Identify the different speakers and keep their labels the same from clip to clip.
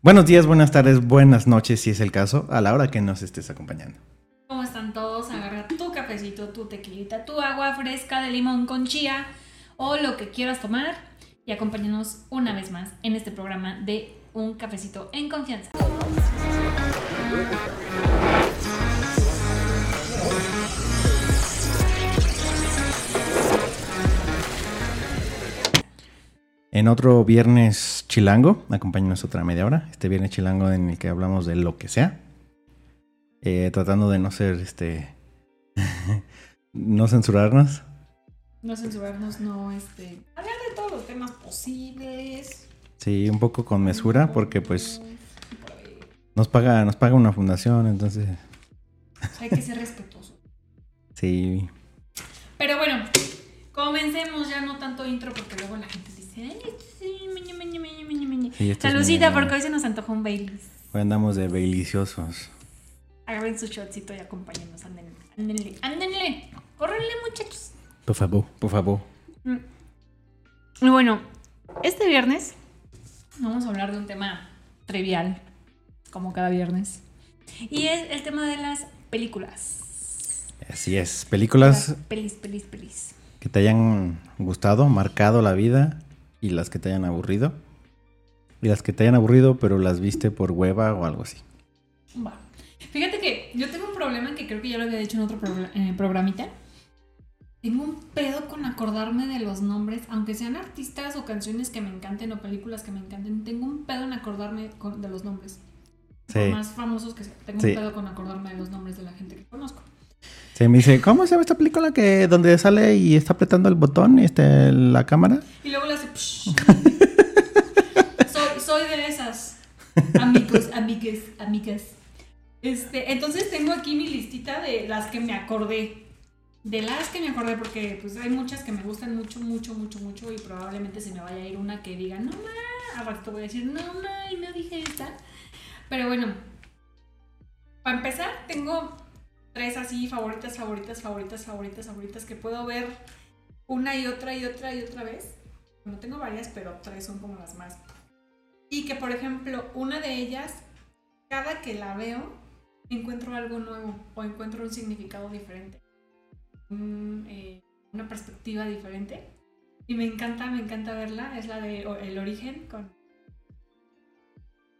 Speaker 1: Buenos días, buenas tardes, buenas noches, si es el caso, a la hora que nos estés acompañando.
Speaker 2: ¿Cómo están todos? Agarra tu cafecito, tu tequilita, tu agua fresca de limón con chía o lo que quieras tomar y acompáñanos una vez más en este programa de Un cafecito en confianza.
Speaker 1: En otro viernes chilango, acompáñanos otra media hora. Este viernes chilango en el que hablamos de lo que sea. Eh, tratando de no ser este. no censurarnos.
Speaker 2: No censurarnos, no este. Hablar de todos los temas posibles.
Speaker 1: Sí, un poco con mesura, porque pues nos paga, nos paga una fundación, entonces.
Speaker 2: Hay que ser respetuoso.
Speaker 1: Sí.
Speaker 2: Pero bueno, comencemos ya no tanto intro porque luego la gente sí, meñe, meñe, meñe, meñe, meñe".
Speaker 1: Sí, esto es
Speaker 2: Saludcita,
Speaker 1: muy-
Speaker 2: porque hoy se nos antojó un Baileys.
Speaker 1: Hoy andamos de deliciosos.
Speaker 2: Agarren su shotcito y acompáñenos, ándenle, ándenle, ándenle, córrenle muchachos.
Speaker 1: Por favor, por favor.
Speaker 2: Mm. Y bueno, este viernes vamos a hablar de un tema trivial, como cada viernes. Y es el tema de las películas.
Speaker 1: Así es. Películas
Speaker 2: Las pelis, pelis, pelis.
Speaker 1: que te hayan gustado, marcado la vida y las que te hayan aburrido. Y las que te hayan aburrido, pero las viste por hueva o algo así.
Speaker 2: Va. Fíjate que yo tengo un problema que creo que ya lo había dicho en otro progr- eh, programita. Tengo un pedo con acordarme de los nombres, aunque sean artistas o canciones que me encanten o películas que me encanten. Tengo un pedo en acordarme con- de los nombres. Por
Speaker 1: Sí.
Speaker 2: más famosos que sean. Tengo
Speaker 1: Sí.
Speaker 2: un pedo con acordarme de los nombres de la gente que conozco.
Speaker 1: Se me dice, ¿cómo se llama esta película que donde sale y está apretando el botón este, la cámara?
Speaker 2: Y luego le hace. soy, soy de esas. Amigos, amigues, amigas. Este, entonces tengo aquí mi listita de las que me acordé. De las que me acordé, porque pues hay muchas que me gustan mucho, mucho, mucho, mucho. Y probablemente se me vaya a ir una que diga, no ma, a ratito voy a decir, no ma, y no dije esta. Pero bueno, para empezar, tengo tres así favoritas, favoritas, favoritas, favoritas, favoritas que puedo ver una y otra y otra y otra vez. No tengo varias, pero tres son como las más. Y que, por ejemplo, una de ellas, cada que la veo, encuentro algo nuevo o encuentro un significado diferente. Un, eh, una perspectiva diferente. Y me encanta, me encanta verla. Es la de El Origen con...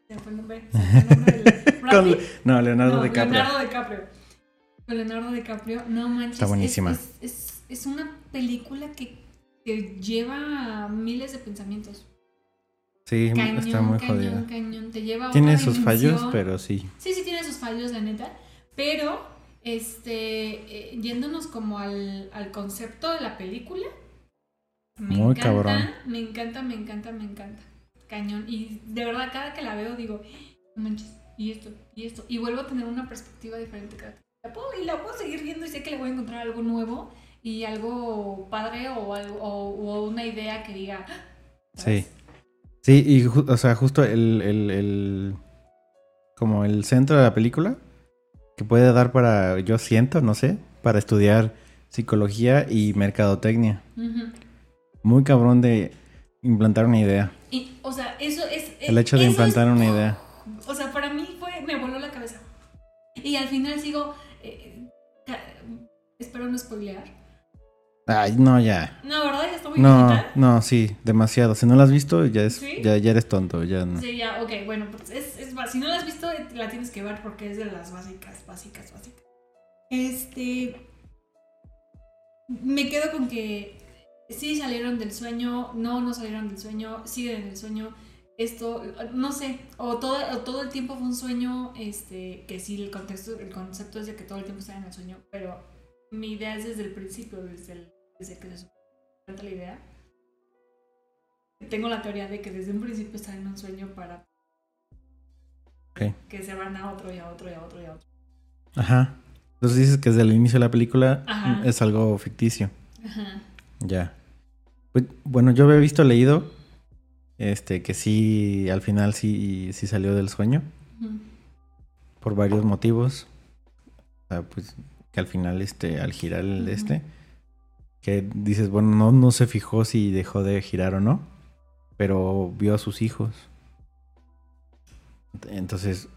Speaker 2: Se fue el nombre. se fue el nombre Brad
Speaker 1: Con- no, Leonardo
Speaker 2: No,
Speaker 1: DiCaprio.
Speaker 2: Leonardo DiCaprio. Leonardo DiCaprio. No manches.
Speaker 1: Está
Speaker 2: es-
Speaker 1: buenísima.
Speaker 2: Es, es- es una película que, que lleva miles de pensamientos.
Speaker 1: Sí,
Speaker 2: Cañón,
Speaker 1: está muy
Speaker 2: cañón,
Speaker 1: jodida.
Speaker 2: cañón. Te lleva a
Speaker 1: Tiene sus fallos, pero sí.
Speaker 2: Sí, sí tiene sus fallos, la neta. Pero, este, eh, yéndonos como al, al concepto de la película. Me
Speaker 1: Muy
Speaker 2: encanta,
Speaker 1: cabrón.
Speaker 2: me encanta, me encanta, me encanta. Cañón. Y de verdad, cada que la veo digo, no manches, y esto, y esto. Y vuelvo a tener una perspectiva diferente cada que la puedo, y la puedo seguir viendo y sé que le voy a encontrar algo nuevo y algo padre o, algo, o, o una idea que diga.
Speaker 1: Sí.
Speaker 2: ¿sabes?
Speaker 1: Sí, y o sea, justo el, el, el- como el centro de la película que puede dar para, yo siento, no sé, para estudiar psicología y mercadotecnia. Muy cabrón de implantar una idea.
Speaker 2: Y, o sea, eso es.
Speaker 1: El hecho de implantar
Speaker 2: es-
Speaker 1: una idea.
Speaker 2: O sea, para mí fue, me voló la cabeza. Y al final sigo, eh, espero no spoilear.
Speaker 1: Ay, no, ya.
Speaker 2: No, ¿verdad? Ya está muy
Speaker 1: No,
Speaker 2: viejita.
Speaker 1: no, sí, demasiado. Si no la has visto, ya, es,
Speaker 2: ¿Sí?
Speaker 1: ya, ya eres tonto, ya no.
Speaker 2: Sí, ya, ok, bueno, pues es, es si no la has visto, la tienes que ver porque es de las básicas, básicas, básicas. Este. Me quedo con que sí salieron del sueño, no, no salieron del sueño, siguen en el sueño. Esto, no sé, o todo, o todo el tiempo fue un sueño, este, que sí, el contexto, el concepto es de que todo el tiempo está en el sueño, pero mi idea es desde el principio, desde, el- desde que se presenta la idea. Tengo la teoría de que desde un principio están en un sueño para
Speaker 1: Ok.
Speaker 2: que se van a otro y a otro y a otro y a otro.
Speaker 1: Ajá. Entonces dices que desde el inicio de la película
Speaker 2: Ajá.
Speaker 1: es algo ficticio.
Speaker 2: Ajá.
Speaker 1: Ya. Pues, bueno, yo había visto, leído, este, que sí, al final sí, sí salió del sueño, por varios motivos. O sea, pues, que al final, este, al girar el este, que dices, bueno, no, no se fijó si dejó de girar o no, pero vio a sus hijos. Entonces,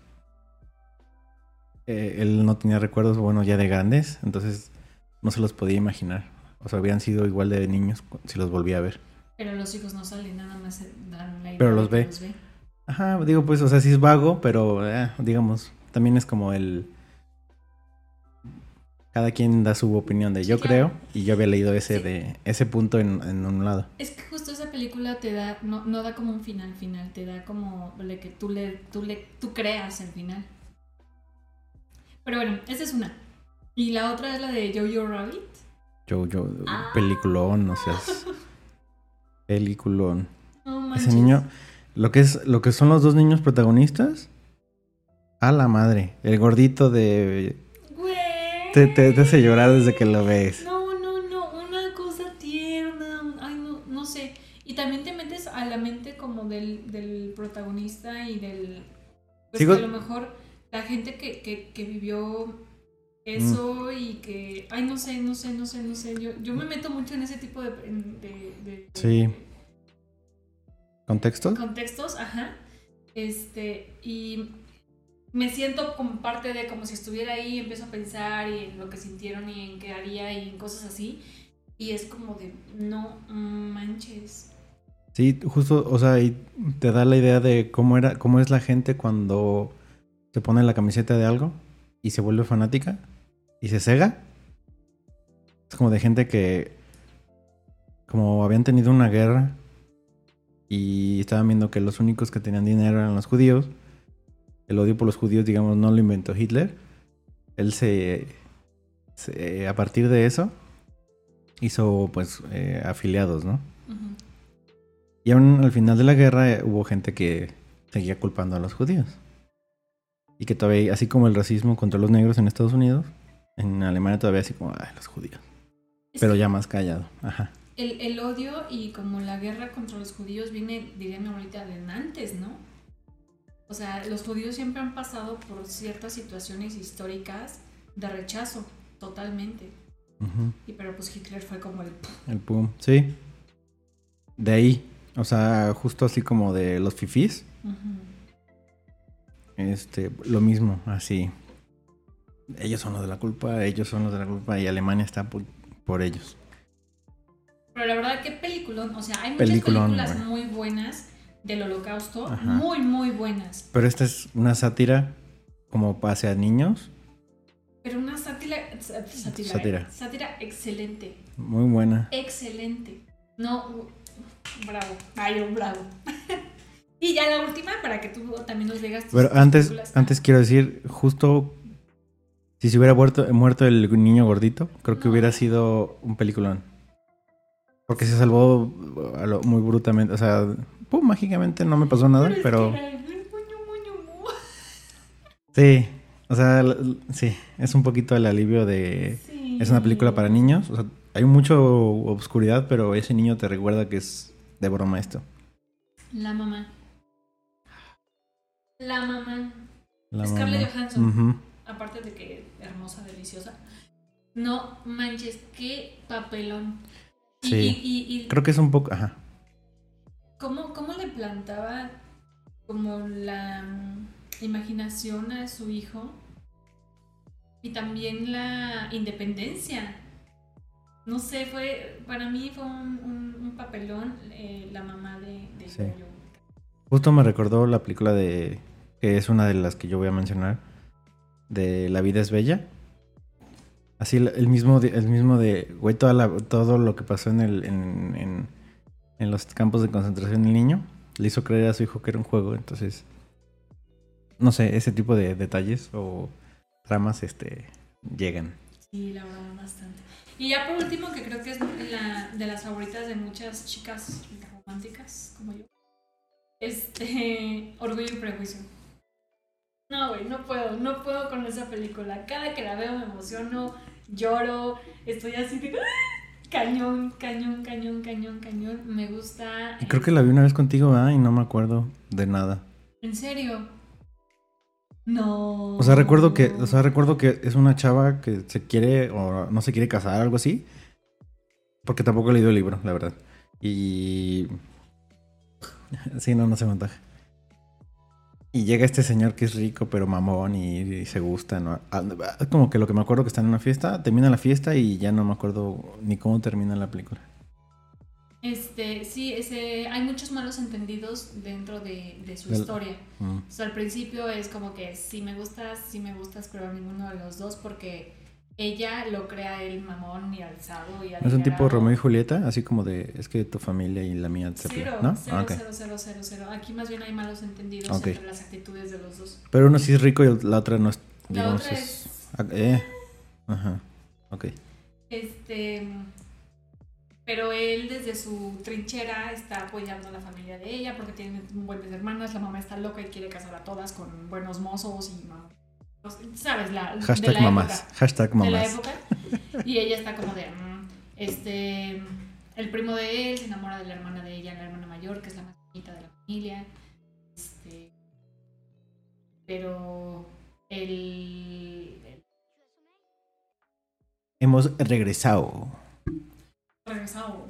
Speaker 1: eh, él no tenía recuerdos, bueno, ya de grandes, entonces no se los podía imaginar. O sea, habían sido igual de niños si los volvía a ver.
Speaker 2: Pero los hijos no salen, nada más dan la idea
Speaker 1: Pero los
Speaker 2: que
Speaker 1: ve. Ajá, digo, pues, o sea, sí es vago, pero eh, digamos, también es como el... Cada quien da su opinión de yo
Speaker 2: claro.
Speaker 1: creo, y yo había leído ese
Speaker 2: Sí.
Speaker 1: de ese punto en, en un lado.
Speaker 2: Es que justo esa película te da, no, no da como un final final, te da como le que tú le, tú le, tú creas el final. Pero bueno, esa es una. Y la otra es la de Jojo Rabbit.
Speaker 1: Yo, yo,
Speaker 2: Ah.
Speaker 1: peliculón, o sea, es- peliculón. Ese niño, lo que es, lo que son los dos niños protagonistas, a la madre. El gordito de
Speaker 2: Güey.
Speaker 1: te, te, te hace llorar desde que lo ves.
Speaker 2: No, no, no, una cosa tierna. Ay, no, no sé. Y también te metes a la mente como del, del protagonista y del. Pues
Speaker 1: Sigo-
Speaker 2: que a lo mejor la gente que, que, que vivió eso
Speaker 1: Mm.
Speaker 2: y que. Ay, no sé, no sé, no sé, no sé. Yo, yo me meto mucho en ese tipo de. en- de- de-
Speaker 1: Sí.
Speaker 2: de
Speaker 1: ¿Contexto?
Speaker 2: contextos, ajá. Este, y me siento como parte de, como si estuviera ahí, empiezo a pensar y en lo que sintieron y en qué haría y en cosas así. Y es como de, no manches.
Speaker 1: Sí, justo, o sea, y te da la idea de cómo era, cómo es la gente cuando se pone la camiseta de algo y se vuelve fanática y se cega. Es como de gente que como habían tenido una guerra y estaban viendo que los únicos que tenían dinero eran los judíos. El odio por los judíos, digamos, no lo inventó Hitler. Él se, se- a partir de eso hizo pues eh, afiliados, ¿no? Y aún al final de la guerra eh, hubo gente que seguía culpando a los judíos. Y que todavía, así como el racismo contra los negros en Estados Unidos, en Alemania todavía así como, ay, los judíos.
Speaker 2: Es
Speaker 1: Pero ya más callado. Ajá.
Speaker 2: el, el odio y como la guerra contra los judíos viene, diría mi abuelita, de antes, ¿no? O sea, los judíos siempre han pasado por ciertas situaciones históricas de rechazo, totalmente.
Speaker 1: Ujú.
Speaker 2: Y pero pues Hitler fue como el...
Speaker 1: El pum. Sí. De ahí. O sea, justo así como de los fifís.
Speaker 2: Ujú.
Speaker 1: Este, lo mismo, así. Ellos son los de la culpa, ellos son los de la culpa y Alemania está por, por ellos.
Speaker 2: Pero la verdad, qué peliculón. O sea, hay muchas
Speaker 1: Peliculón,
Speaker 2: películas muy buenas del holocausto.
Speaker 1: Ajá.
Speaker 2: Muy, muy buenas.
Speaker 1: Pero esta es una sátira como hacia niños.
Speaker 2: Pero una sátira... Sátira. ¿eh?
Speaker 1: Sátira.
Speaker 2: Sátira excelente.
Speaker 1: Muy buena.
Speaker 2: Excelente. No, bravo. Ay, un bravo. y ya la última, para que tú también nos digas tus-
Speaker 1: Pero antes,
Speaker 2: películas.
Speaker 1: antes quiero decir, justo si se hubiera muerto, muerto el niño gordito, creo que hubiera sido un peliculón. Porque se salvó a lo- muy brutamente. O sea, pum, mágicamente no me pasó nada, pero sí. O sea, sí, es un poquito el alivio de...
Speaker 2: Sí.
Speaker 1: Es una película para niños. O sea, hay mucho obscuridad, pero ese niño te recuerda que es de broma esto.
Speaker 2: La mamá. La mamá.
Speaker 1: La
Speaker 2: Scarlett. Johansson.
Speaker 1: Ujú.
Speaker 2: Aparte de que hermosa, deliciosa. No manches, qué papelón.
Speaker 1: Sí.
Speaker 2: y, y- y
Speaker 1: Creo que es un poco... Ajá.
Speaker 2: ¿cómo, cómo le plantaba como la mm, imaginación a su hijo? Y también la independencia. No sé, fue para mí fue un, un- un papelón eh, la mamá de, de
Speaker 1: Sí. Justo me recordó la película de. que es una de las que yo voy a mencionar. De La vida es bella. Así el, mismo el mismo de. Güey, toda la- todo lo que pasó en el. En los campos de concentración del niño. Le hizo creer a su hijo que era un juego. Entonces. No sé, ese tipo de detalles o tramas este. llegan.
Speaker 2: Sí, la verdad, bastante. Y ya por último, que creo que es la de las favoritas de muchas chicas románticas como yo. Este, Orgullo y Prejuicio. No, güey, no puedo, no puedo con esa película. Cada que la veo me emociono, lloro, estoy así de ¡ah! cañón, cañón, cañón, cañón, cañón. Me gusta.
Speaker 1: Y creo que la vi una vez contigo, ¿verdad? Y no me acuerdo de nada.
Speaker 2: ¿En serio? No.
Speaker 1: O sea, recuerdo que, o sea, recuerdo que es una chava que se quiere o no se quiere casar, algo así. Porque tampoco he leído el libro, la verdad. Y sí, no, no se montaje. Y llega este señor que es rico, pero mamón, y, y se gusta, ¿no? Ah, como que lo que me acuerdo que están en una fiesta, termina la fiesta y ya no me acuerdo ni cómo termina la película.
Speaker 2: Este, sí, ese, hay muchos malos entendidos dentro de, de su
Speaker 1: Del-
Speaker 2: historia.
Speaker 1: Mm.
Speaker 2: O sea, al principio es como que si me gustas, si me gustas, pero ninguno de los dos porque ella lo crea el mamón y alzado y
Speaker 1: ¿Es un tipo. Romeo y Julieta? Así como de, es que tu familia y la mía se
Speaker 2: Cero,
Speaker 1: ¿no?
Speaker 2: cero,
Speaker 1: Ah,
Speaker 2: cero, cero, cero, cero. Aquí más bien hay malos entendidos entre las actitudes de los dos.
Speaker 1: Pero uno sí es rico y la otra no es,
Speaker 2: La
Speaker 1: digamos,
Speaker 2: otra
Speaker 1: es...
Speaker 2: es,
Speaker 1: Eh, ajá, ok.
Speaker 2: este, pero él desde su trinchera está apoyando a la familia de ella porque tiene buenas hermanas, la mamá está loca y quiere casar a todas con buenos mozos y no, sabes la de
Speaker 1: Hashtag
Speaker 2: la
Speaker 1: mamás,
Speaker 2: época.
Speaker 1: hashtag
Speaker 2: de la
Speaker 1: mamás.
Speaker 2: época. Y ella está como de, mm, este, el primo de él se enamora de la hermana de ella, la hermana mayor, que es la más bonita de la familia. Este, pero el, el
Speaker 1: Hemos regresado.
Speaker 2: regresado.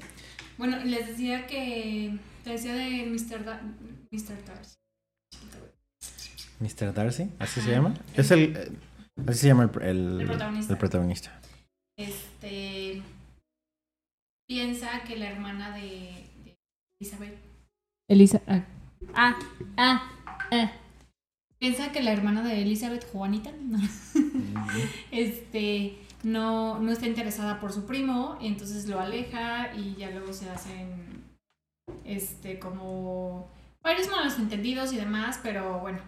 Speaker 2: Bueno, les decía que, te decía de Mr. Da, Mr. Darcy.
Speaker 1: Mr. Darcy, ¿así se
Speaker 2: Ajá.
Speaker 1: llama? Es el... eh, Así se llama el, el,
Speaker 2: El protagonista.
Speaker 1: el protagonista.
Speaker 2: Este, piensa que la hermana de, de Elizabeth Elisa. Ah, ah, ah, ah. Piensa que la hermana de Elizabeth, Juanita, este, no, no está interesada por su primo, y entonces lo aleja y ya luego se hacen, este, como varios malos entendidos y demás, pero bueno,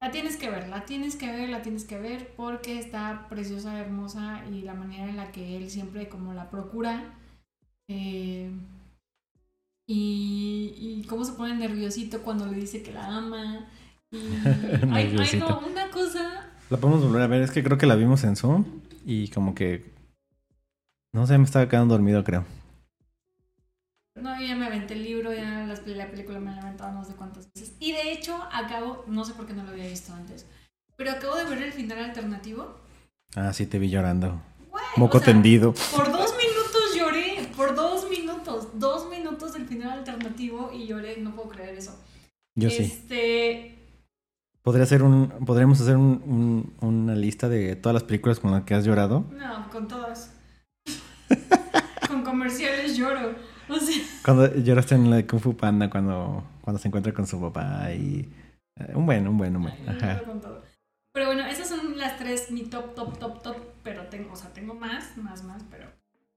Speaker 2: la tienes que ver, la tienes que ver, la tienes que ver porque está preciosa, hermosa y la manera en la que él siempre como la procura. eh, y, y cómo se pone nerviosito cuando le dice que la ama. Y, ay, no, una cosa.
Speaker 1: La podemos volver a ver, es que creo que la vimos en Zoom y como que... No sé, me estaba quedando dormido, creo.
Speaker 2: No, yo ya me aventé el libro, ya la película me la he aventado no sé cuántas veces. Y de hecho, acabo, no sé por qué no lo había visto antes, pero acabo de ver el final alternativo.
Speaker 1: Ah, sí, te vi llorando. Moco
Speaker 2: o sea,
Speaker 1: tendido.
Speaker 2: Por dos minutos lloré, por dos minutos, dos minutos del final alternativo y lloré, no puedo creer eso.
Speaker 1: Yo sí.
Speaker 2: Este,
Speaker 1: Podría hacer un, podríamos hacer un- un- una lista de todas las películas con las que has llorado.
Speaker 2: no, con todas. con comerciales lloro. O sea,
Speaker 1: Cuando lloraste en la de Kung Fu Panda, cuando, cuando se encuentra con su papá y... eh, un buen, un buen, un buen. Ajá.
Speaker 2: Pero bueno, esas son las tres, mi top, top, top, top. Pero tengo, o sea, tengo más, más, más, pero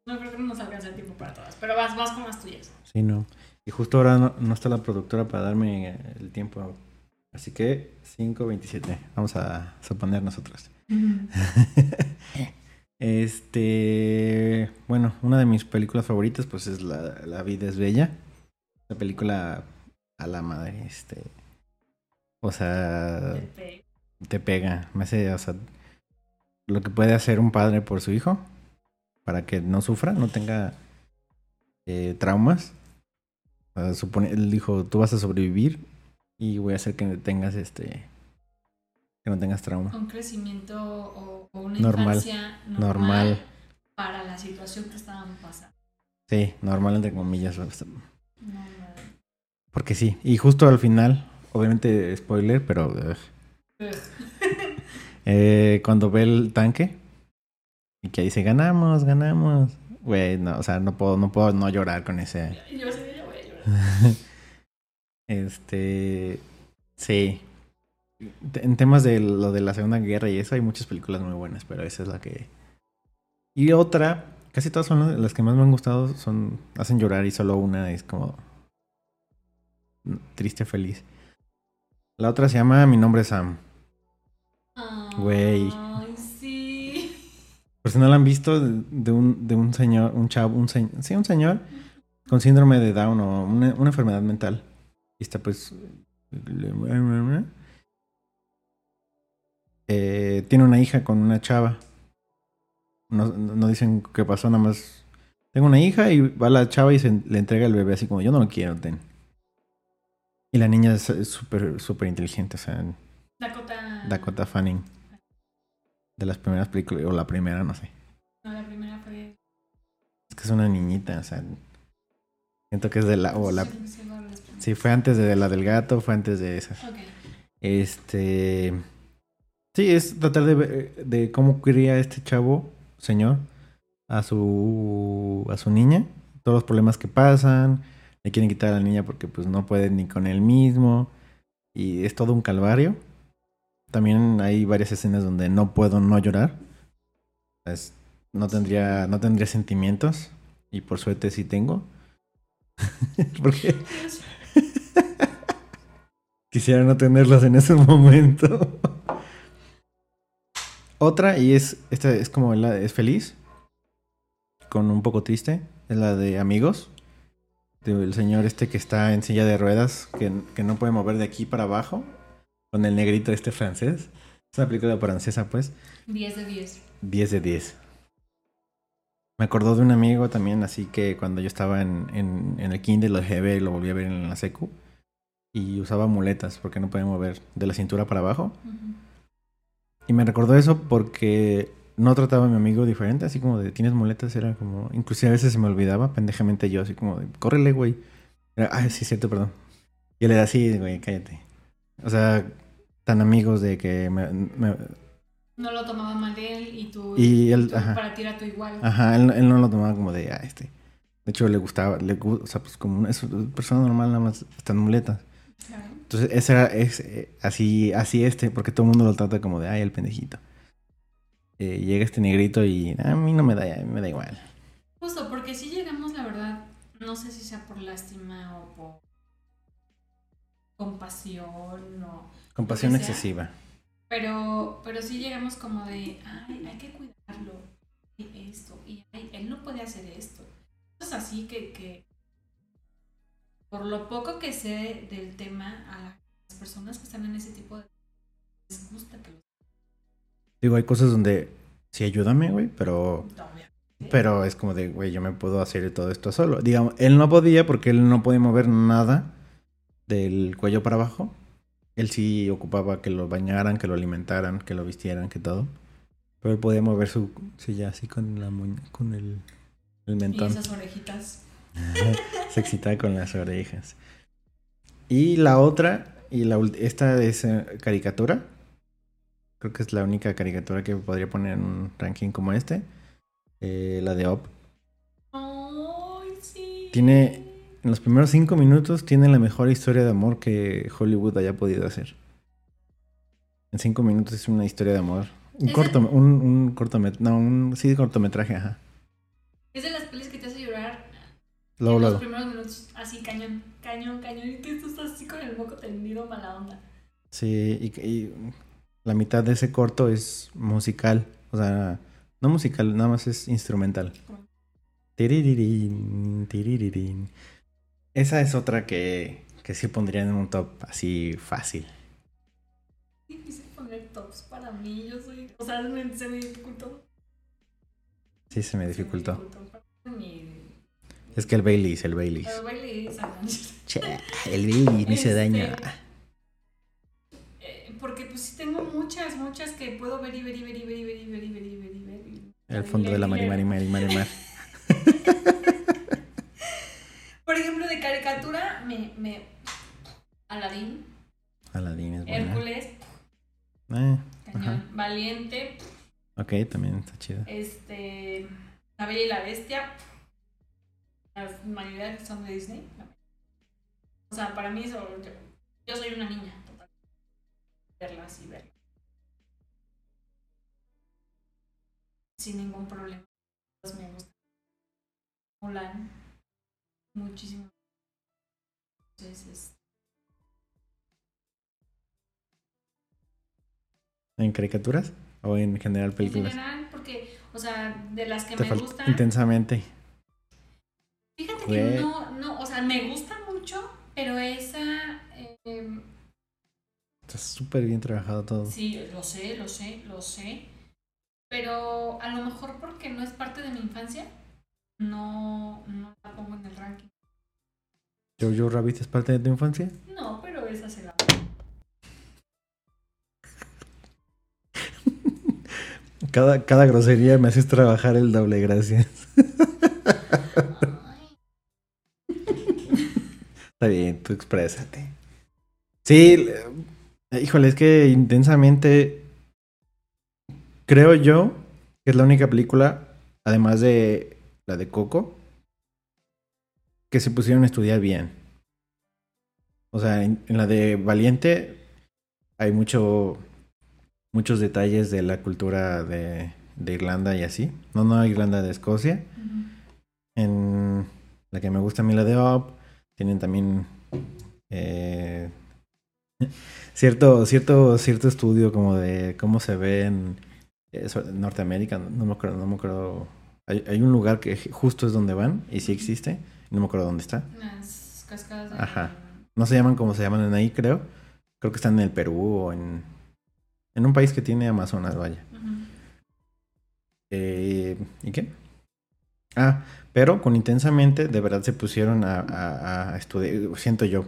Speaker 2: no creo que no nos alcance el tiempo para todas. Pero vas, vas con las tuyas.
Speaker 1: Sí, no. Y justo ahora no, no está la productora para darme el tiempo. Así que 5.27. Vamos a suponer nosotros. Este, bueno, una de mis películas favoritas pues es La, la vida es bella. La película a la madre, este, o sea,
Speaker 2: Este,
Speaker 1: te pega, me hace, o sea, lo que puede hacer un padre por su hijo para que no sufra, no tenga eh, traumas. O sea, supone, él dijo, tú vas a sobrevivir y voy a hacer que tengas este, que no tengas trauma.
Speaker 2: un crecimiento o, o una
Speaker 1: Normal,
Speaker 2: infancia normal,
Speaker 1: normal.
Speaker 2: para la situación que estaban pasando.
Speaker 1: Sí, normal entre comillas.
Speaker 2: Normal.
Speaker 1: Porque sí, y justo al final, obviamente spoiler, pero eh, cuando ve el tanque y que dice ganamos, ganamos, güey, no, o sea, no puedo, no puedo no llorar con ese,
Speaker 2: Yo sé, yo voy a llorar.
Speaker 1: este, sí. En temas de lo de la Segunda Guerra y eso, hay muchas películas muy buenas, pero esa es la que. Y otra, casi todas son las- que más me han gustado, son hacen llorar y solo una es como triste feliz. La otra se llama Mi nombre es Sam. Güey.
Speaker 2: Ay, sí.
Speaker 1: Por si no la han visto, de de un, de un señor, un chavo, un señor, sí, un señor con síndrome de Down o una, una enfermedad mental. Y está pues... Eh, tiene una hija con una chava. No, no dicen qué pasó, nada más... Tengo una hija y va la chava y se, le entrega el bebé así como yo no lo quiero, ten. Y la niña es súper, súper inteligente, o sea,
Speaker 2: Dakota.
Speaker 1: Dakota Fanning. De las primeras películas, o la primera, no sé.
Speaker 2: No, la primera fue.
Speaker 1: Es que es una niñita, o sea. Siento que es de la. O la
Speaker 2: Sí,
Speaker 1: fue antes de la del gato, fue antes de esas.
Speaker 2: Ok.
Speaker 1: Este. Sí, es tratar de, ver- de cómo cría este chavo, señor, a su, a su niña. Todos los problemas que pasan. Le quieren quitar a la niña porque pues no puede ni con él mismo. Y es todo un calvario. También hay varias escenas donde no puedo no llorar. Es- no tendría, no tendría sentimientos. Y por suerte sí tengo. porque quisiera no tenerlos en ese momento. Otra, y es, esta es como la, es feliz, con un poco triste, es la de Amigos, del señor este que está en silla de ruedas, que, que no puede mover de aquí para abajo, con el negrito este francés. Es una película francesa, pues,
Speaker 2: 10 de 10.
Speaker 1: 10 de 10. Me acordó de un amigo también, así que cuando yo estaba en, en, en el kinder lo dejé ver y lo volví a ver en la secu. Y usaba muletas porque no podía mover de la cintura para abajo. Y me recordó eso porque no trataba a mi amigo diferente, así como de tienes muletas, era como, inclusive a veces se me olvidaba, pendejamente yo, así como de, córrele, güey. Era, Ay, sí, cierto, perdón. Y él era así, güey, cállate. O sea, tan amigos de que me, me-
Speaker 2: No lo tomaba mal él y tú,
Speaker 1: Y él,
Speaker 2: tú
Speaker 1: ajá.
Speaker 2: para ti era tú igual.
Speaker 1: Ajá, él, él no lo tomaba como de, ah, este. De hecho, le gustaba, le, o sea, pues como una es una persona normal, nada más están muletas.
Speaker 2: Claro.
Speaker 1: Entonces, ese era, es eh, así, así este, porque todo el mundo lo trata como de, ay, el pendejito. Eh, llega este negrito y a mí no me da, a mí me da igual.
Speaker 2: Justo, porque si llegamos, la verdad, no sé si sea por lástima o por compasión o...
Speaker 1: Compasión excesiva.
Speaker 2: Pero, pero sí llegamos como de, ay, hay que cuidarlo, y esto, y ay, él no puede hacer esto. Cosas así que, que, por lo poco que sé del tema, a las personas que están en ese tipo de... les gusta que los...
Speaker 1: Digo, hay cosas donde, sí, ayúdame, güey, pero,
Speaker 2: Obviamente.
Speaker 1: pero es como de, güey, yo me puedo hacer todo esto solo. Digamos, él no podía porque él no podía mover nada del cuello para abajo. Él sí ocupaba que lo bañaran, que lo alimentaran, que lo vistieran, que todo. Pero él podía mover su silla así con la con el, el
Speaker 2: Y
Speaker 1: mentón.
Speaker 2: esas orejitas.
Speaker 1: Se excitaba con las orejas. Y la otra, y la esta es eh, caricatura. Creo que es la única caricatura que podría poner en un ranking como este. Eh, la de Up.
Speaker 2: Ay, sí.
Speaker 1: Tiene, en los primeros cinco minutos, tiene la mejor historia de amor que Hollywood haya podido hacer. En cinco minutos es una historia de amor. Un
Speaker 2: ¿Es
Speaker 1: corto, un, un cortometraje, no, un sí cortometraje, ajá.
Speaker 2: Es de las pelis
Speaker 1: Luego,
Speaker 2: en los
Speaker 1: luego.
Speaker 2: primeros minutos, así cañón, cañón, cañón, y que tú estás así con el moco tendido, mala onda.
Speaker 1: Sí, y, y la mitad de ese corto es musical. O sea, no musical, nada más es instrumental. Tiririrín, tiririrín. Esa es otra que, que sí pondría en un top así fácil.
Speaker 2: Difícil poner tops para mí, yo soy, o sea, se me dificultó.
Speaker 1: Sí, se me
Speaker 2: Se
Speaker 1: dificultó. Es que el Baileys, el Baileys.
Speaker 2: pero baile esa
Speaker 1: Che, el Baileys me hizo
Speaker 2: Este,
Speaker 1: daño.
Speaker 2: eh, porque pues sí tengo muchas, muchas que puedo ver y ver y ver y ver y ver y ver y ver y ver y ver. y-
Speaker 1: El fondo de la Mari Mari Mari Mari Mar.
Speaker 2: Por ejemplo, de caricatura, me, me Aladín,
Speaker 1: Aladdin es buena.
Speaker 2: Hércules,
Speaker 1: Eh,
Speaker 2: Cañón. Valiente,
Speaker 1: ok, también está chido.
Speaker 2: este, La Bella y la Bestia, las mayoría son de Disney. O sea, para mí eso, yo, yo soy una niña, total. Verlas y verlas. Sin ningún problema. Me gustan. Mulan, muchísimo. Entonces, es-
Speaker 1: ¿En caricaturas? ¿O en general
Speaker 2: en
Speaker 1: películas?
Speaker 2: general, porque, o sea, de las que me gustan.
Speaker 1: intensamente.
Speaker 2: Que no, no, o sea, me gusta mucho, pero esa, eh,
Speaker 1: Está súper bien trabajado todo.
Speaker 2: sí, lo sé, lo sé, lo sé, pero a lo mejor porque no es parte de mi infancia, no, no la pongo en el ranking.
Speaker 1: ¿Jojo Rabbit es parte de tu infancia?
Speaker 2: No, pero esa se la
Speaker 1: Cada, cada grosería me haces trabajar el doble, gracias. Está bien, tú exprésate. Sí, Eh, Híjole, es que intensamente creo yo que es la única película, además de la de Coco, que se pusieron a estudiar bien. O sea, en, en la de Valiente hay mucho, muchos detalles de la cultura de, de Irlanda y así. No, no Irlanda de Escocia. En la que me gusta a mí, la de Up, tienen también eh, cierto, cierto, cierto estudio como de cómo se ve en, eh, en Norteamérica. No me acuerdo, no me acuerdo. Hay, hay un lugar que justo es donde van y sí existe. No me acuerdo dónde está.
Speaker 2: Las cascadas de...
Speaker 1: Ajá. No se llaman como se llaman en ahí, creo. Creo que están en el Perú o en, en un país que tiene Amazonas, vaya.
Speaker 2: Ujú.
Speaker 1: Eh, ¿Y qué? Ah, pero con intensamente, de verdad se pusieron a, estudiar, siento yo,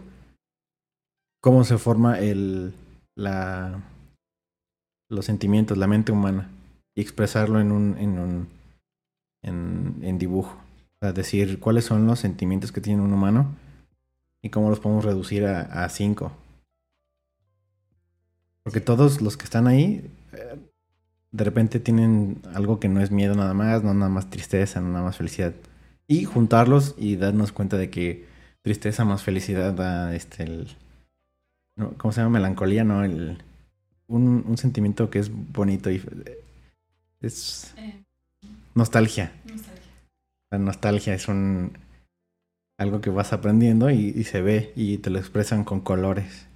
Speaker 1: cómo se forma el, la, los sentimientos, la mente humana, y expresarlo en un, en un, en, dibujo. Decir cuáles son los sentimientos que tiene un humano y cómo los podemos reducir a, a cinco. Porque todos los que están ahí, eh, de repente tienen algo que no es miedo nada más, no nada más tristeza, no nada más felicidad. Y juntarlos y darnos cuenta de que tristeza más felicidad da este el no, ¿cómo se llama? melancolía, ¿no? El un, un sentimiento que es bonito y es
Speaker 2: Eh,
Speaker 1: nostalgia.
Speaker 2: nostalgia.
Speaker 1: La nostalgia es un algo que vas aprendiendo y, y se ve y te lo expresan con colores.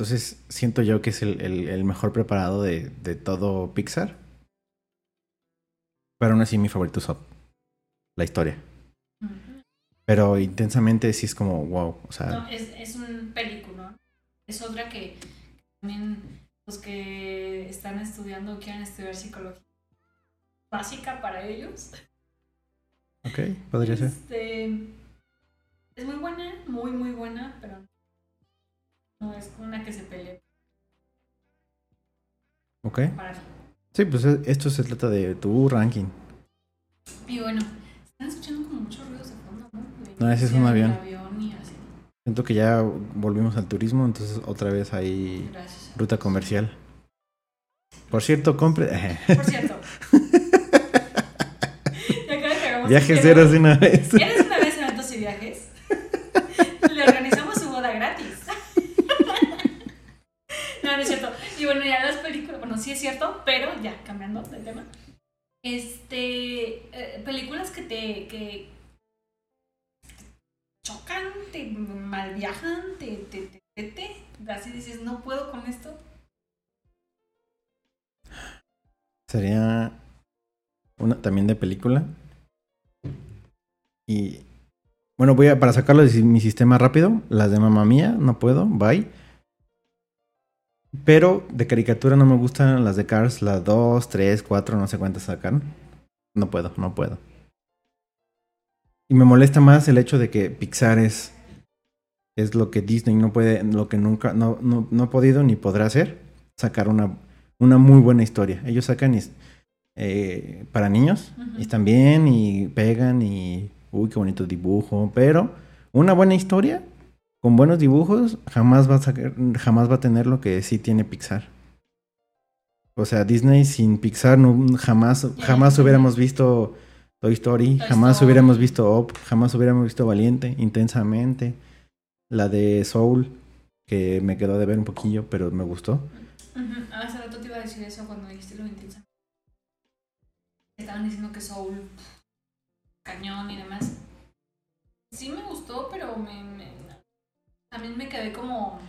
Speaker 1: Entonces siento yo que es el, el- el mejor preparado de, de todo Pixar. Pero aún así mi favorito es Up. La historia. Pero intensamente sí es como wow. O sea,
Speaker 2: No, es, es un película. Es otra que también los que están estudiando quieren estudiar psicología básica para ellos.
Speaker 1: ok, podría ser.
Speaker 2: Este, es muy buena, muy, muy buena, pero no es una que se pelee
Speaker 1: Ok.
Speaker 2: para.
Speaker 1: Sí, pues eh, esto se trata de tu ranking.
Speaker 2: Y bueno, están escuchando como muchos ruidos de fondo, ¿no? De
Speaker 1: No, ese es un avión.
Speaker 2: avión y así.
Speaker 1: Siento que ya volvimos al turismo, entonces otra vez hay
Speaker 2: Gracias.
Speaker 1: ruta comercial. Por cierto, compre.
Speaker 2: Por cierto.
Speaker 1: Viajes ceros de una vez.
Speaker 2: ¿Eres una vez en eventos y viajes? Le organizamos su boda gratis. No, no es cierto. Y bueno, ya las películas, bueno, sí es cierto, pero ya cambiando de tema. Este, eh, películas que te, que chocan, te malviajan, te, te, te, te, así dices, no puedo con esto.
Speaker 1: Sería una también de película. Y bueno, voy a para sacarlo de mi sistema rápido, las de Mamma Mía, no puedo, bye. Pero de caricatura no me gustan las de Cars, las 2, 3, 4, no sé cuántas sacaron. No puedo, no puedo. Y me molesta más el hecho de que Pixar es es lo que Disney no puede, lo que nunca no, no, no ha podido ni podrá hacer, sacar una una muy buena historia. Ellos sacan eh, para niños
Speaker 2: Ujú.
Speaker 1: y están bien y pegan y uy, qué bonito dibujo, pero una buena historia con buenos dibujos jamás va a sacar, jamás va a tener lo que sí tiene Pixar. O sea, Disney sin Pixar no, jamás, jamás hubiéramos visto Toy Story,
Speaker 2: Toy
Speaker 1: jamás
Speaker 2: Story.
Speaker 1: hubiéramos visto Up, jamás hubiéramos visto Valiente, intensamente. La de Soul, que me quedó de ver un poquillo, pero me gustó.
Speaker 2: Ujú, Ah, Hace rato te iba a decir eso cuando dijiste lo intensa. Estaban diciendo que Soul, cañón y demás. Sí me gustó, pero me, me- también me quedé como...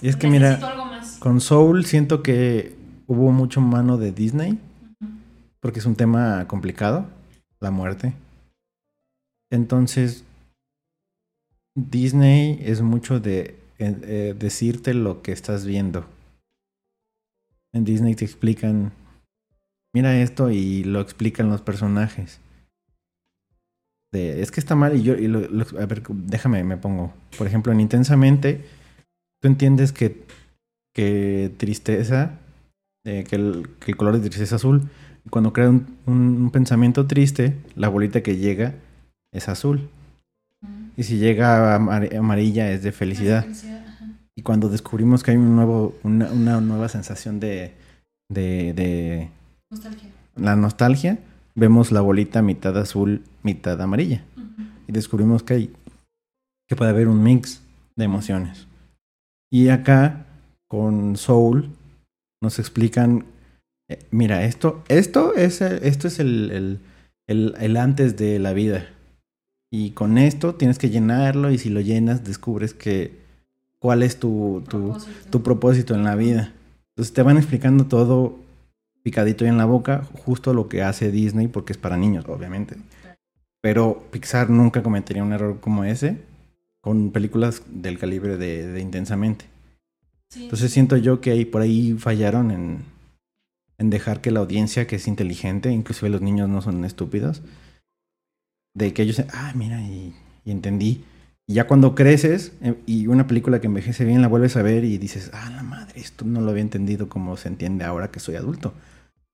Speaker 1: Y es que mira,
Speaker 2: algo más.
Speaker 1: Con Soul siento que hubo mucho mano de Disney, porque es un tema complicado, la muerte. Entonces, Disney es mucho de eh, eh, decirte lo que estás viendo. En Disney te explican, mira esto y lo explican los personajes. De, es que está mal y yo, y lo- lo- a ver, déjame, me pongo. Por ejemplo, en Intensamente, tú entiendes que, que tristeza, eh, que, el, que el color de tristeza es azul. Y cuando crea un, un- un pensamiento triste, la bolita que llega es azul.
Speaker 2: Ujú.
Speaker 1: Y si llega amarilla es de felicidad.
Speaker 2: Felicidad, ajá.
Speaker 1: Y cuando descubrimos que hay un nuevo, una, una nueva sensación de, de, de
Speaker 2: Nostalgia.
Speaker 1: la nostalgia, vemos la bolita mitad azul, mitad amarilla.
Speaker 2: Ujú.
Speaker 1: Y descubrimos que hay, que puede haber un mix de emociones. Y acá, con Soul, nos explican, eh, mira, esto, esto es, el- esto es el, el, el- el antes de la vida. Y con esto tienes que llenarlo y si lo llenas descubres que cuál es tu, tu,
Speaker 2: Propósito.
Speaker 1: tu propósito en la vida. Entonces te van explicando todo picadito y en la boca, justo lo que hace Disney, porque es para niños, obviamente. Pero Pixar nunca cometería un error como ese con películas del calibre de, de Intensamente.
Speaker 2: Sí.
Speaker 1: Entonces siento yo que ahí por ahí fallaron en, en dejar que la audiencia, que es inteligente, inclusive los niños no son estúpidos, de que ellos, ah, mira, y, y entendí. Y ya cuando creces eh, y una película que envejece bien la vuelves a ver y dices, ah, la madre, esto no lo había entendido como se entiende ahora que soy adulto.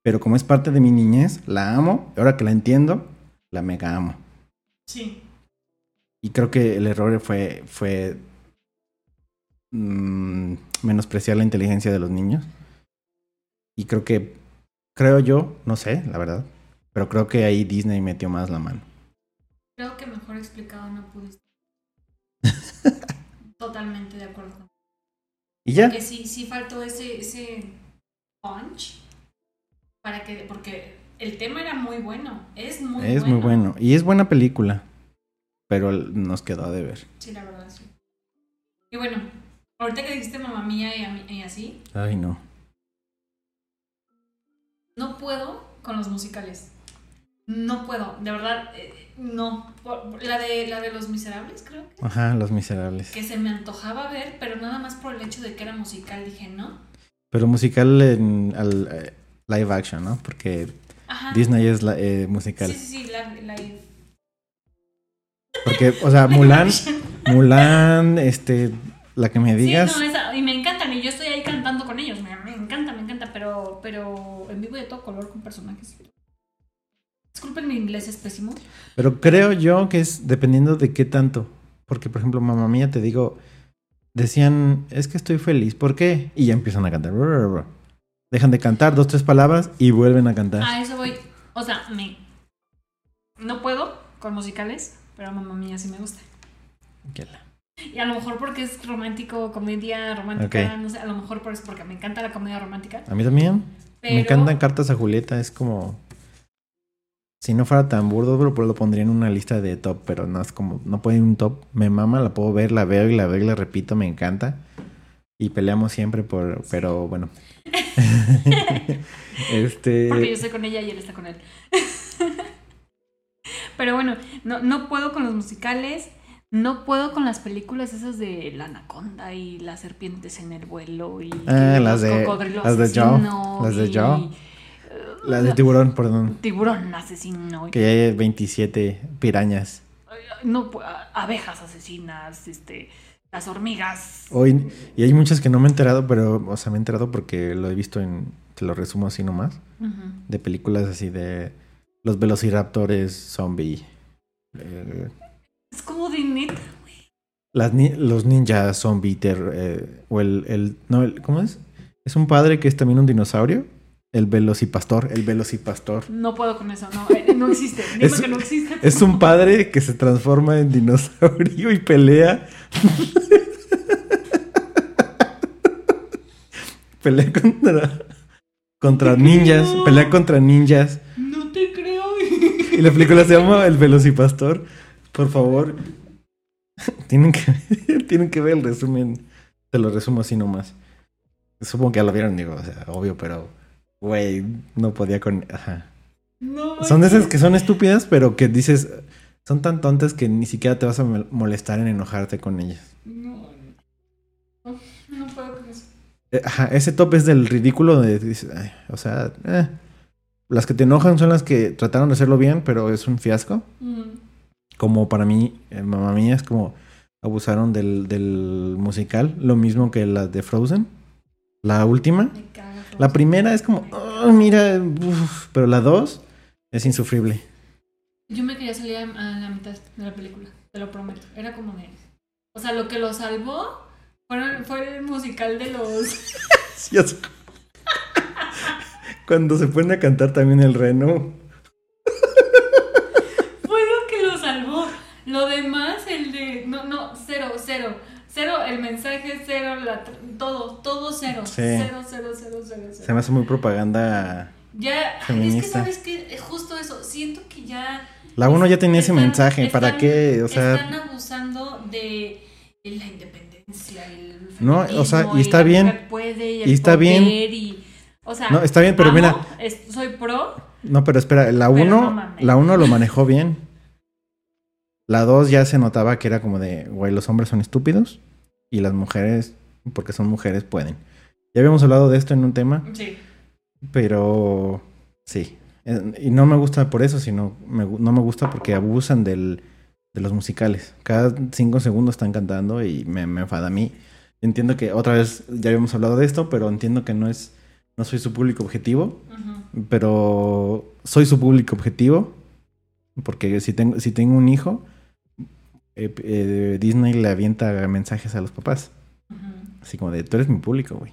Speaker 1: Pero como es parte de mi niñez, la amo, ahora que la entiendo, la mega amo.
Speaker 2: Sí.
Speaker 1: Y creo que el error fue, fue mm, menospreciar la inteligencia de los niños. Y creo que, creo yo, no sé, la verdad, pero creo que ahí Disney metió más la mano.
Speaker 2: Creo que mejor explicado no pudiste. Totalmente de acuerdo
Speaker 1: Y ya,
Speaker 2: sí, sí faltó ese, ese punch para que, porque el tema era muy bueno, es muy
Speaker 1: es
Speaker 2: bueno.
Speaker 1: muy bueno. Y es buena película, pero nos quedó a deber.
Speaker 2: Sí, la verdad, sí. Y bueno, ahorita que dijiste mamá mía y, a mí- y así,
Speaker 1: Ay, no.
Speaker 2: no puedo con los musicales. No puedo, de verdad, eh, no. La de, la de Los Miserables, creo que.
Speaker 1: Ajá, Los Miserables.
Speaker 2: Que se me antojaba ver, pero nada más por el hecho de que era musical, dije, no.
Speaker 1: Pero musical en al, eh, live action, ¿no? Porque
Speaker 2: Ajá.
Speaker 1: Disney es la, eh, musical.
Speaker 2: Sí, sí, sí, la
Speaker 1: Porque, o sea, Mulan, Mulan, este, la que me digas.
Speaker 2: Sí, no, esa- y me encantan, y yo estoy ahí cantando con ellos, me, me encanta, me encanta, pero, pero en vivo de todo color con personajes. Disculpen, mi inglés es pésimo.
Speaker 1: Pero creo yo que es dependiendo de qué tanto. Porque, por ejemplo, mamá mía, te digo, decían, es que estoy feliz. ¿Por qué? Y ya empiezan a cantar. Dejan de cantar dos, tres palabras y vuelven a cantar.
Speaker 2: A eso voy. O sea, me. No puedo con musicales, pero a mamá mía sí me gusta. Y a lo mejor porque es romántico, comedia romántica, no sé, a lo mejor por eso, porque me encanta la comedia romántica.
Speaker 1: A mí también.
Speaker 2: Pero,
Speaker 1: Me encantan cartas a Julieta. Es como. Si no fuera tan burdo, pero lo pondría en una lista de top. Pero no es como. No puede ir un top. Me mama, la puedo ver, la veo y la veo y la repito. Me encanta. Y peleamos siempre por. Pero bueno. este.
Speaker 2: Porque yo estoy con ella y él está con él. Pero bueno, no, no puedo con los musicales. No puedo con las películas esas de la anaconda y las serpientes en el vuelo y
Speaker 1: Ah, las de- las de
Speaker 2: asesino
Speaker 1: las de
Speaker 2: y,
Speaker 1: Jaw. La de tiburón, perdón.
Speaker 2: tiburón asesino.
Speaker 1: Que ya hay 27 pirañas.
Speaker 2: No, abejas asesinas, este, las hormigas.
Speaker 1: Hoy, y hay muchas que no me he enterado, pero, o sea, me he enterado porque lo he visto en, te lo resumo así nomás,
Speaker 2: Ujú.
Speaker 1: de películas así de los velociraptores zombie. eh,
Speaker 2: Es como de neta.
Speaker 1: las ni- los ninjas zombie, eh, o el, el, no, el- ¿cómo es? Es un padre que es también un dinosaurio. El velocipastor, el velocipastor.
Speaker 2: No puedo con eso, no, eh, no existe. Dime
Speaker 1: Es-
Speaker 2: que no existe.
Speaker 1: Es un padre que se transforma en dinosaurio y pelea. pelea contra, contra ninjas. Pelea contra ninjas.
Speaker 2: No te creo.
Speaker 1: Y la película se llama El Velocipastor. Por favor. Tienen que, tienen que ver el resumen. Te lo resumo así nomás. Supongo que ya lo vieron, digo, o sea, obvio, pero. Güey, no podía con. Ajá.
Speaker 2: No,
Speaker 1: Son de esas que son estúpidas, pero que dices, son tan tontas que ni siquiera te vas a mol- molestar en enojarte con ellas.
Speaker 2: No, no, no puedo con eso.
Speaker 1: Eh, Ajá, ese top es del ridículo de, dices, "Ay", o sea, eh. las que te enojan son las que trataron de hacerlo bien, pero es un fiasco.
Speaker 2: Mm.
Speaker 1: Como para mí, eh, mamá mía, es como abusaron del, del musical, lo mismo que las de Frozen. La última.
Speaker 2: Me.
Speaker 1: La primera es como, "Oh, mira, uf", pero la dos es insufrible.
Speaker 2: Yo me quería salir a la mitad de la película, te lo prometo. Era como de. O sea, lo que lo salvó Fueron- fue el musical de los.
Speaker 1: Sí. Cuando se ponen a cantar también el reno.
Speaker 2: Fue lo que lo salvó. Lo demás, el de. No, no, cero, cero. Cero, el mensaje, cero, la, todo, todo cero.
Speaker 1: Sí.
Speaker 2: Cero, cero, cero, cero, cero.
Speaker 1: Se me hace muy propaganda.
Speaker 2: Ya, es que sabes que justo eso, siento que ya.
Speaker 1: La uno ya tenía ese mensaje. ¿Para
Speaker 2: están-
Speaker 1: qué? O sea,
Speaker 2: Están abusando de la independencia, el
Speaker 1: No, o sea, y está bien.
Speaker 2: puede, y,
Speaker 1: Y está bien.
Speaker 2: y- o sea,
Speaker 1: No, está bien, pero
Speaker 2: amo,
Speaker 1: mira.
Speaker 2: es- soy pro.
Speaker 1: no, pero espera, la
Speaker 2: Pero
Speaker 1: uno,
Speaker 2: no mames.
Speaker 1: la uno lo manejó bien. La dos ya se notaba que era como de, güey, los hombres son estúpidos y las mujeres, porque son mujeres, pueden. Ya habíamos hablado de esto en un tema,
Speaker 2: Sí.
Speaker 1: pero sí. Eh, Y no me gusta por eso, sino me no me gusta porque abusan del, de los musicales. Cada cinco segundos están cantando y me, me enfada a mí. Entiendo que otra vez ya habíamos hablado de esto, pero entiendo que no es, no soy su público objetivo, pero soy su público objetivo porque si tengo, si tengo un hijo, eh, eh, Disney le avienta mensajes a los papás. Así como de, tú eres mi público, güey.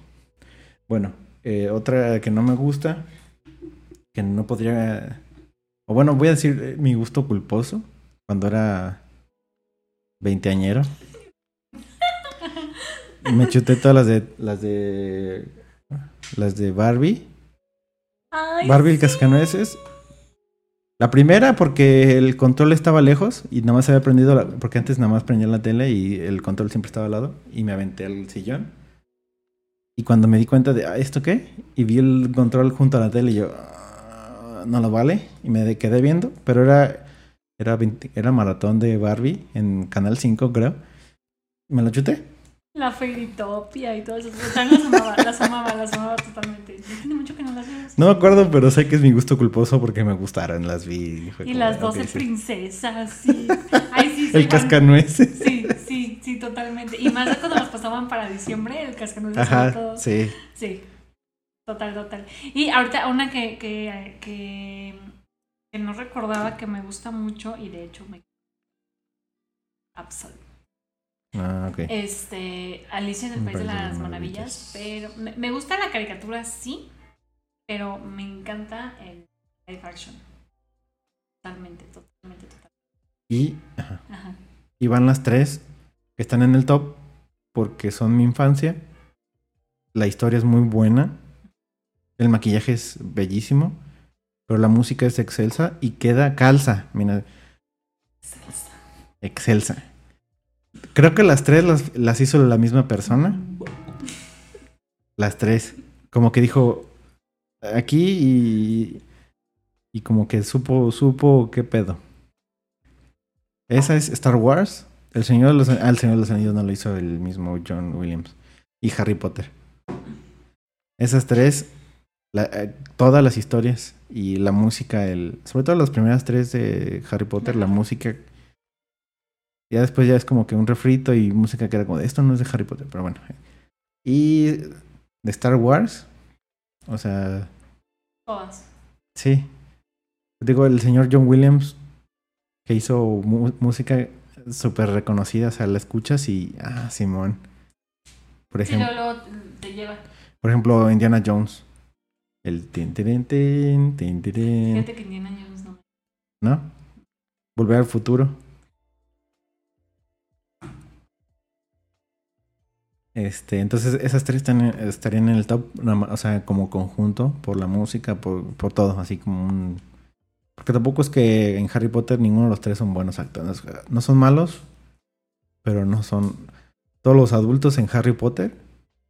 Speaker 1: Bueno, eh, otra que no me gusta, que no podría... O bueno, voy a decir mi gusto culposo, cuando era veinteañero. Me chuté todas las de... Las de... Las de Barbie.
Speaker 2: Ay,
Speaker 1: Barbie el cascanueces. La primera porque el control estaba lejos y nada más había prendido la, porque antes nada más prendía la tele y el control siempre estaba al lado y me aventé al sillón. Y cuando me di cuenta de, "Ah, ¿esto qué? Y vi el control junto a la tele y yo, "Ah, no lo vale. Y me quedé viendo, pero era, era, 20 era maratón de Barbie en Canal 5, creo. Me lo chuté.
Speaker 2: La Fairytopia y todo eso. O sea, las amaba, las amaba, las amaba totalmente. Tiene mucho que no las veo.
Speaker 1: No me acuerdo, pero sé que es mi gusto culposo porque me gustaron, las vi. y
Speaker 2: las
Speaker 1: de,
Speaker 2: 12
Speaker 1: "Ok, sí".
Speaker 2: princesas, sí. Ay, sí, soy
Speaker 1: El cascanueces.
Speaker 2: Sí, sí, sí, totalmente. Y más cuando las pasaban para diciembre, el cascanueces
Speaker 1: Ajá,
Speaker 2: todo.
Speaker 1: sí.
Speaker 2: Sí, total, total. Y ahorita una que, que, que, que no recordaba que me gusta mucho y de hecho me... Absol.
Speaker 1: Ah.
Speaker 2: Este, Alicia en el País de las Maravillas, pero me, me gusta la caricatura, sí, pero me encanta el live action. Totalmente, totalmente, totalmente.
Speaker 1: Y, ajá,
Speaker 2: Ajá.
Speaker 1: y van las tres que están en el top porque son mi infancia. La historia es muy buena. El maquillaje es bellísimo. Pero la música es excelsa y queda calza. Mira, excelsa. Creo que las tres las, las hizo la misma persona. Las tres. Como que dijo aquí y, y como que supo, supo qué pedo. Esa es Star Wars. El Señor de los, ah, el Señor de los Anillos no lo hizo el mismo John Williams. Y Harry Potter. Esas tres, eh, todas las historias y la música, el, sobre todo las primeras tres de Harry Potter, la música. Ya después ya es como que un refrito y música que era como de esto no es de Harry Potter, pero bueno. Y de Star Wars, o sea,
Speaker 2: Todas.
Speaker 1: Sí. Digo, el señor John Williams, que hizo música súper reconocida, o sea, la escuchas y, ah, Simón. Por
Speaker 2: Sí,
Speaker 1: ejemplo,
Speaker 2: luego, luego te lleva.
Speaker 1: por ejemplo, Indiana Jones. El tin, tin, tin, tin, tin,
Speaker 2: Fíjate que tiene años, ¿no?
Speaker 1: ¿no? Volver al futuro. Este, entonces esas tres están estarían en el top, o sea, como conjunto, por la música, por, por todo, así como un... Porque tampoco es que en Harry Potter ninguno de los tres son buenos actores. No son malos, pero no son... Todos los adultos en Harry Potter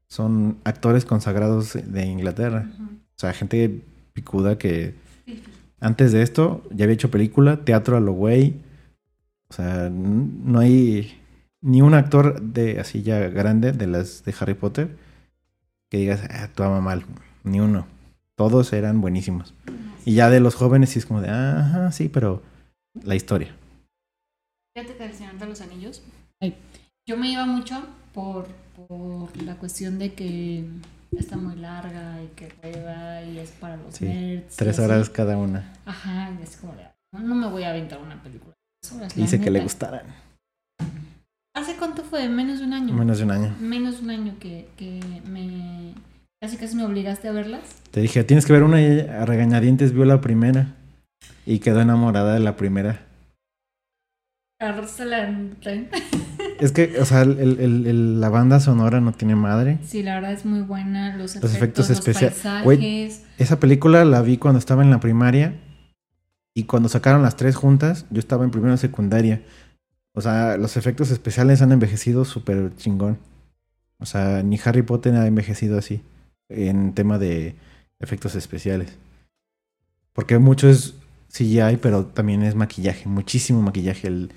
Speaker 1: son actores consagrados de Inglaterra. O sea, gente picuda que antes de esto ya había hecho película, teatro a lo güey. O sea, no hay ni un actor de así ya grande de las de Harry Potter que digas, ah, actuaba mal. Ni uno. Todos eran buenísimos. Y ya de los jóvenes sí es como de, ajá, sí, pero la historia.
Speaker 2: Fíjate que el Señor de los Anillos. Yo me iba mucho por, por la cuestión de que está muy larga y que hueva y es para los
Speaker 1: Sí,
Speaker 2: nerds.
Speaker 1: Tres
Speaker 2: así.
Speaker 1: horas cada una.
Speaker 2: Ajá, es como de, no, no me voy a aventar una película. horas,
Speaker 1: Dice que le gustaran.
Speaker 2: ¿Hace cuánto fue? Menos de un año.
Speaker 1: Menos de un año.
Speaker 2: Menos de un año que, que me... Casi casi me obligaste a verlas.
Speaker 1: Te dije, tienes que ver una y ella a regañadientes vio la primera. Y quedó enamorada de la primera. Es que, o sea, el- el- el- la banda sonora no tiene madre.
Speaker 2: Sí, la verdad es muy buena. Los efectos,
Speaker 1: Los efectos
Speaker 2: los
Speaker 1: especiales. Güey. Esa película la vi cuando estaba en la primaria. Y cuando sacaron las tres juntas, yo estaba en primera secundaria. O sea, los efectos especiales han envejecido súper chingón. O sea, ni Harry Potter ha envejecido así. En tema de efectos especiales. Porque mucho es CGI, pero también es maquillaje. Muchísimo maquillaje. El,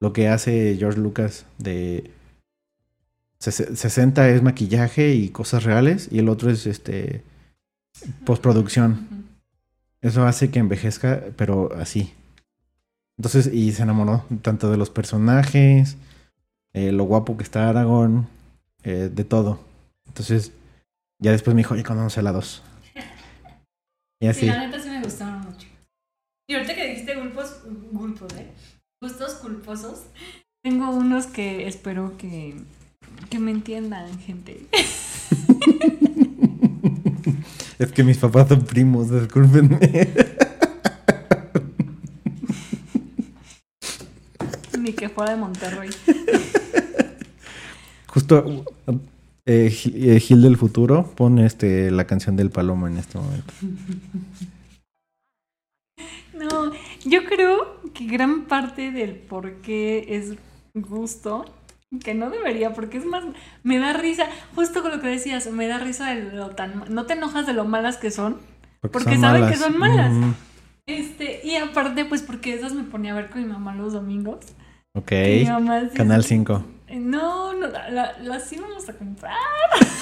Speaker 1: lo que hace George Lucas de... ses- 60 es maquillaje y cosas reales. Y el otro es este postproducción. Eso hace que envejezca, pero así. Entonces, y se enamoró tanto de los personajes, eh, lo guapo que está Aragorn, eh, de todo. Entonces, ya después me dijo, oye, a la 2. Y
Speaker 2: Sí,
Speaker 1: así.
Speaker 2: la neta sí me gustaron mucho. Y ahorita que dijiste gulpos, gulpos, ¿eh? Gustos culposos. Tengo unos que espero que, que me entiendan, gente.
Speaker 1: es que mis papás son primos, discúlpenme.
Speaker 2: Ni que fuera de Monterrey.
Speaker 1: Justo eh, Gil eh, Gil del futuro pone este, la canción del palomo en este momento.
Speaker 2: No, yo creo que gran parte del por qué es gusto, que no debería, porque es más, me da risa, justo con lo que decías, me da risa de lo tan, no te enojas de lo malas que son, Porque saben que son malas.
Speaker 1: Mm,
Speaker 2: este, y aparte, pues porque esas me ponía a ver con mi mamá los domingos.
Speaker 1: Ok.
Speaker 2: Mamá
Speaker 1: Canal 5.
Speaker 2: No, no, la- la- las íbamos a comprar.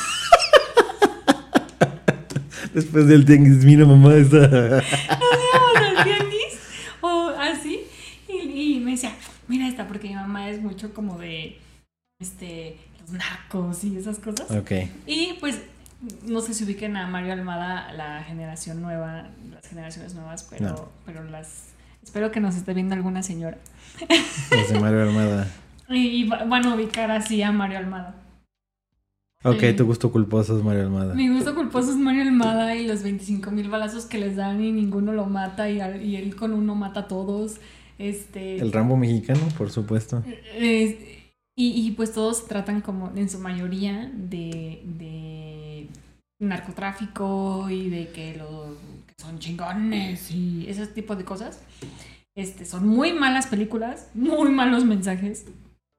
Speaker 1: Después del tianguis, mira mamá, esa.
Speaker 2: Íbamos al tianguis o así. Y, y me decía, mira esta, porque mi mamá es mucho como de, este, los nacos y esas cosas.
Speaker 1: ok.
Speaker 2: Y pues, no sé si ubiquen a Mario Almada, la generación nueva, las generaciones nuevas, pero,
Speaker 1: No.
Speaker 2: pero las... Espero que nos esté viendo alguna señora.
Speaker 1: Los de Mario Armada.
Speaker 2: Y, y va- van a ubicar así a Mario Almada.
Speaker 1: Ok,
Speaker 2: Sí.
Speaker 1: tu gusto culposo es Mario Almada.
Speaker 2: Mi gusto culposo es Mario Almada y los 25 mil balazos que les dan y ninguno lo mata y, al- y él con uno mata a todos. Este,
Speaker 1: El Rambo mexicano, por supuesto.
Speaker 2: y, y pues todos tratan como en su mayoría de, de narcotráfico y de que, lo, son chingones y ese tipo de cosas. Este, son muy malas películas, muy malos mensajes,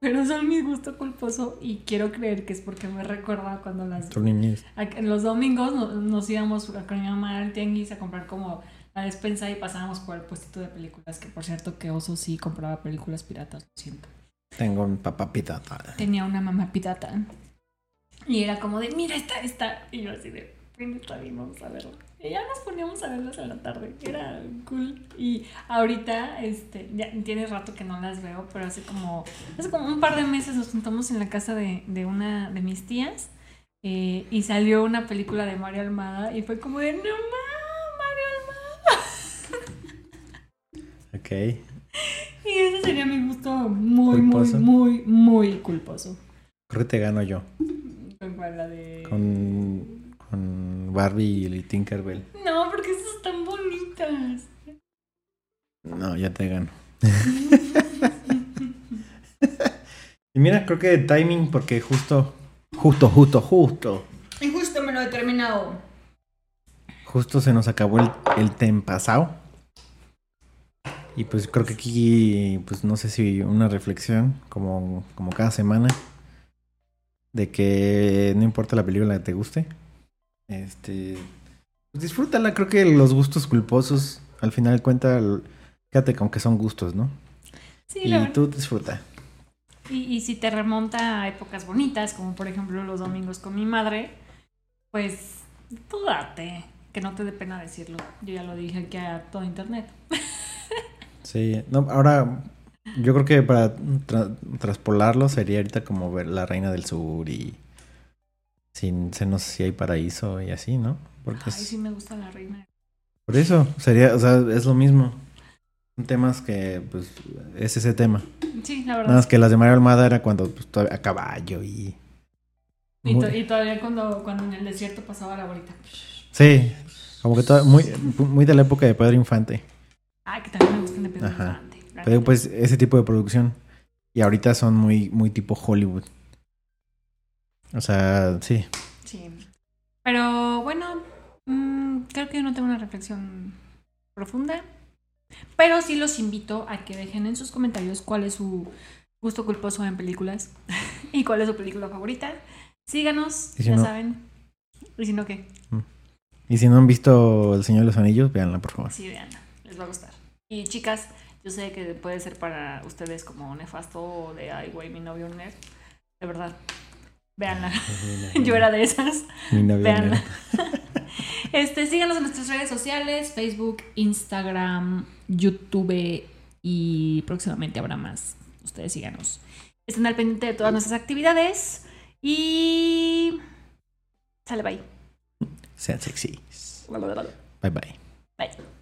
Speaker 2: pero son mi gusto culposo y quiero creer que es porque me recuerda cuando las los domingos no- nos íbamos con mi mamá al tianguis a comprar como la despensa y pasábamos por el puestito de películas, que por cierto que Oso sí compraba películas piratas, lo siento.
Speaker 1: Tengo mi papá pitata.
Speaker 2: Tenía una mamá pirata y era como de, mira esta, esta, y yo así de, "Ven, está bien, vamos a verla. Y ya nos poníamos a verlas en la tarde, era cool. Y ahorita, este, ya tiene rato que no las veo, pero hace como, hace como un par de meses nos juntamos en la casa de, de una de mis tías eh, y salió una película de Mario Almada y fue como de, no más, Mario Almada.
Speaker 1: Ok.
Speaker 2: Y ese sería mi gusto muy,
Speaker 1: Culposo.
Speaker 2: muy, muy, muy culposo.
Speaker 1: Creo que te gano yo.
Speaker 2: ¿Con cuál? La de...
Speaker 1: Con Barbie y Tinkerbell.
Speaker 2: No, porque esas están bonitas.
Speaker 1: No, ya te gano. y mira, creo que timing, porque justo, justo, justo, justo,
Speaker 2: Y justo me lo he terminado.
Speaker 1: justo se nos acabó el, el tempasao. Y pues creo que aquí, pues no sé si una reflexión, como, como cada semana, de que no importa la película que te guste, este, pues disfrútala. Creo que los gustos culposos, al final de cuentas, quédate con que son gustos, ¿no?
Speaker 2: Sí,
Speaker 1: Y
Speaker 2: la
Speaker 1: tú disfruta.
Speaker 2: Y, y si te remonta a épocas bonitas, como por ejemplo los domingos con mi madre, pues tú date. Que no te dé pena decirlo. Yo ya lo dije aquí a todo internet.
Speaker 1: Sí, no, ahora yo creo que para tra- traspolarlo sería ahorita como ver La Reina del Sur y sin senos si hay paraíso y así, ¿no? Porque
Speaker 2: Ay,
Speaker 1: es-
Speaker 2: sí me gusta la reina.
Speaker 1: por eso sería, o sea, es lo mismo. Son temas que, pues, es ese tema.
Speaker 2: Sí, la
Speaker 1: Nada
Speaker 2: verdad.
Speaker 1: más que las de Mario Almada era cuando pues, todavía a caballo y...
Speaker 2: Y,
Speaker 1: Muy-
Speaker 2: to- y todavía cuando, cuando en el desierto pasaba la bolita.
Speaker 1: Sí, como que muy, muy de la época de Pedro Infante.
Speaker 2: Ay, que también me gustan de Pedro
Speaker 1: Ajá.
Speaker 2: Infante.
Speaker 1: Pero pues ese tipo de producción. Y ahorita son muy, muy tipo Hollywood. O sea, sí.
Speaker 2: Sí. Pero bueno, mm, creo que yo no tengo una reflexión profunda. Pero sí los invito a que dejen en sus comentarios cuál es su gusto culposo en películas y cuál es su película favorita. Síganos,
Speaker 1: si
Speaker 2: ya
Speaker 1: no-
Speaker 2: saben. Y si no, ¿qué?
Speaker 1: Y si no han visto El Señor de los Anillos, véanla, por favor.
Speaker 2: Sí, vean, les va a gustar. Y chicas, yo sé que puede ser para ustedes como nefasto o de ay, güey, mi novio nerd. De verdad, véanla. yo era de esas.
Speaker 1: Mi novia
Speaker 2: Véanla.
Speaker 1: nerd.
Speaker 2: Este, síganos en nuestras redes sociales, Facebook, Instagram, YouTube y próximamente habrá más. Ustedes síganos. Estén al pendiente de todas nuestras actividades y sale bye.
Speaker 1: Sean sexy. Bye bye.
Speaker 2: Bye.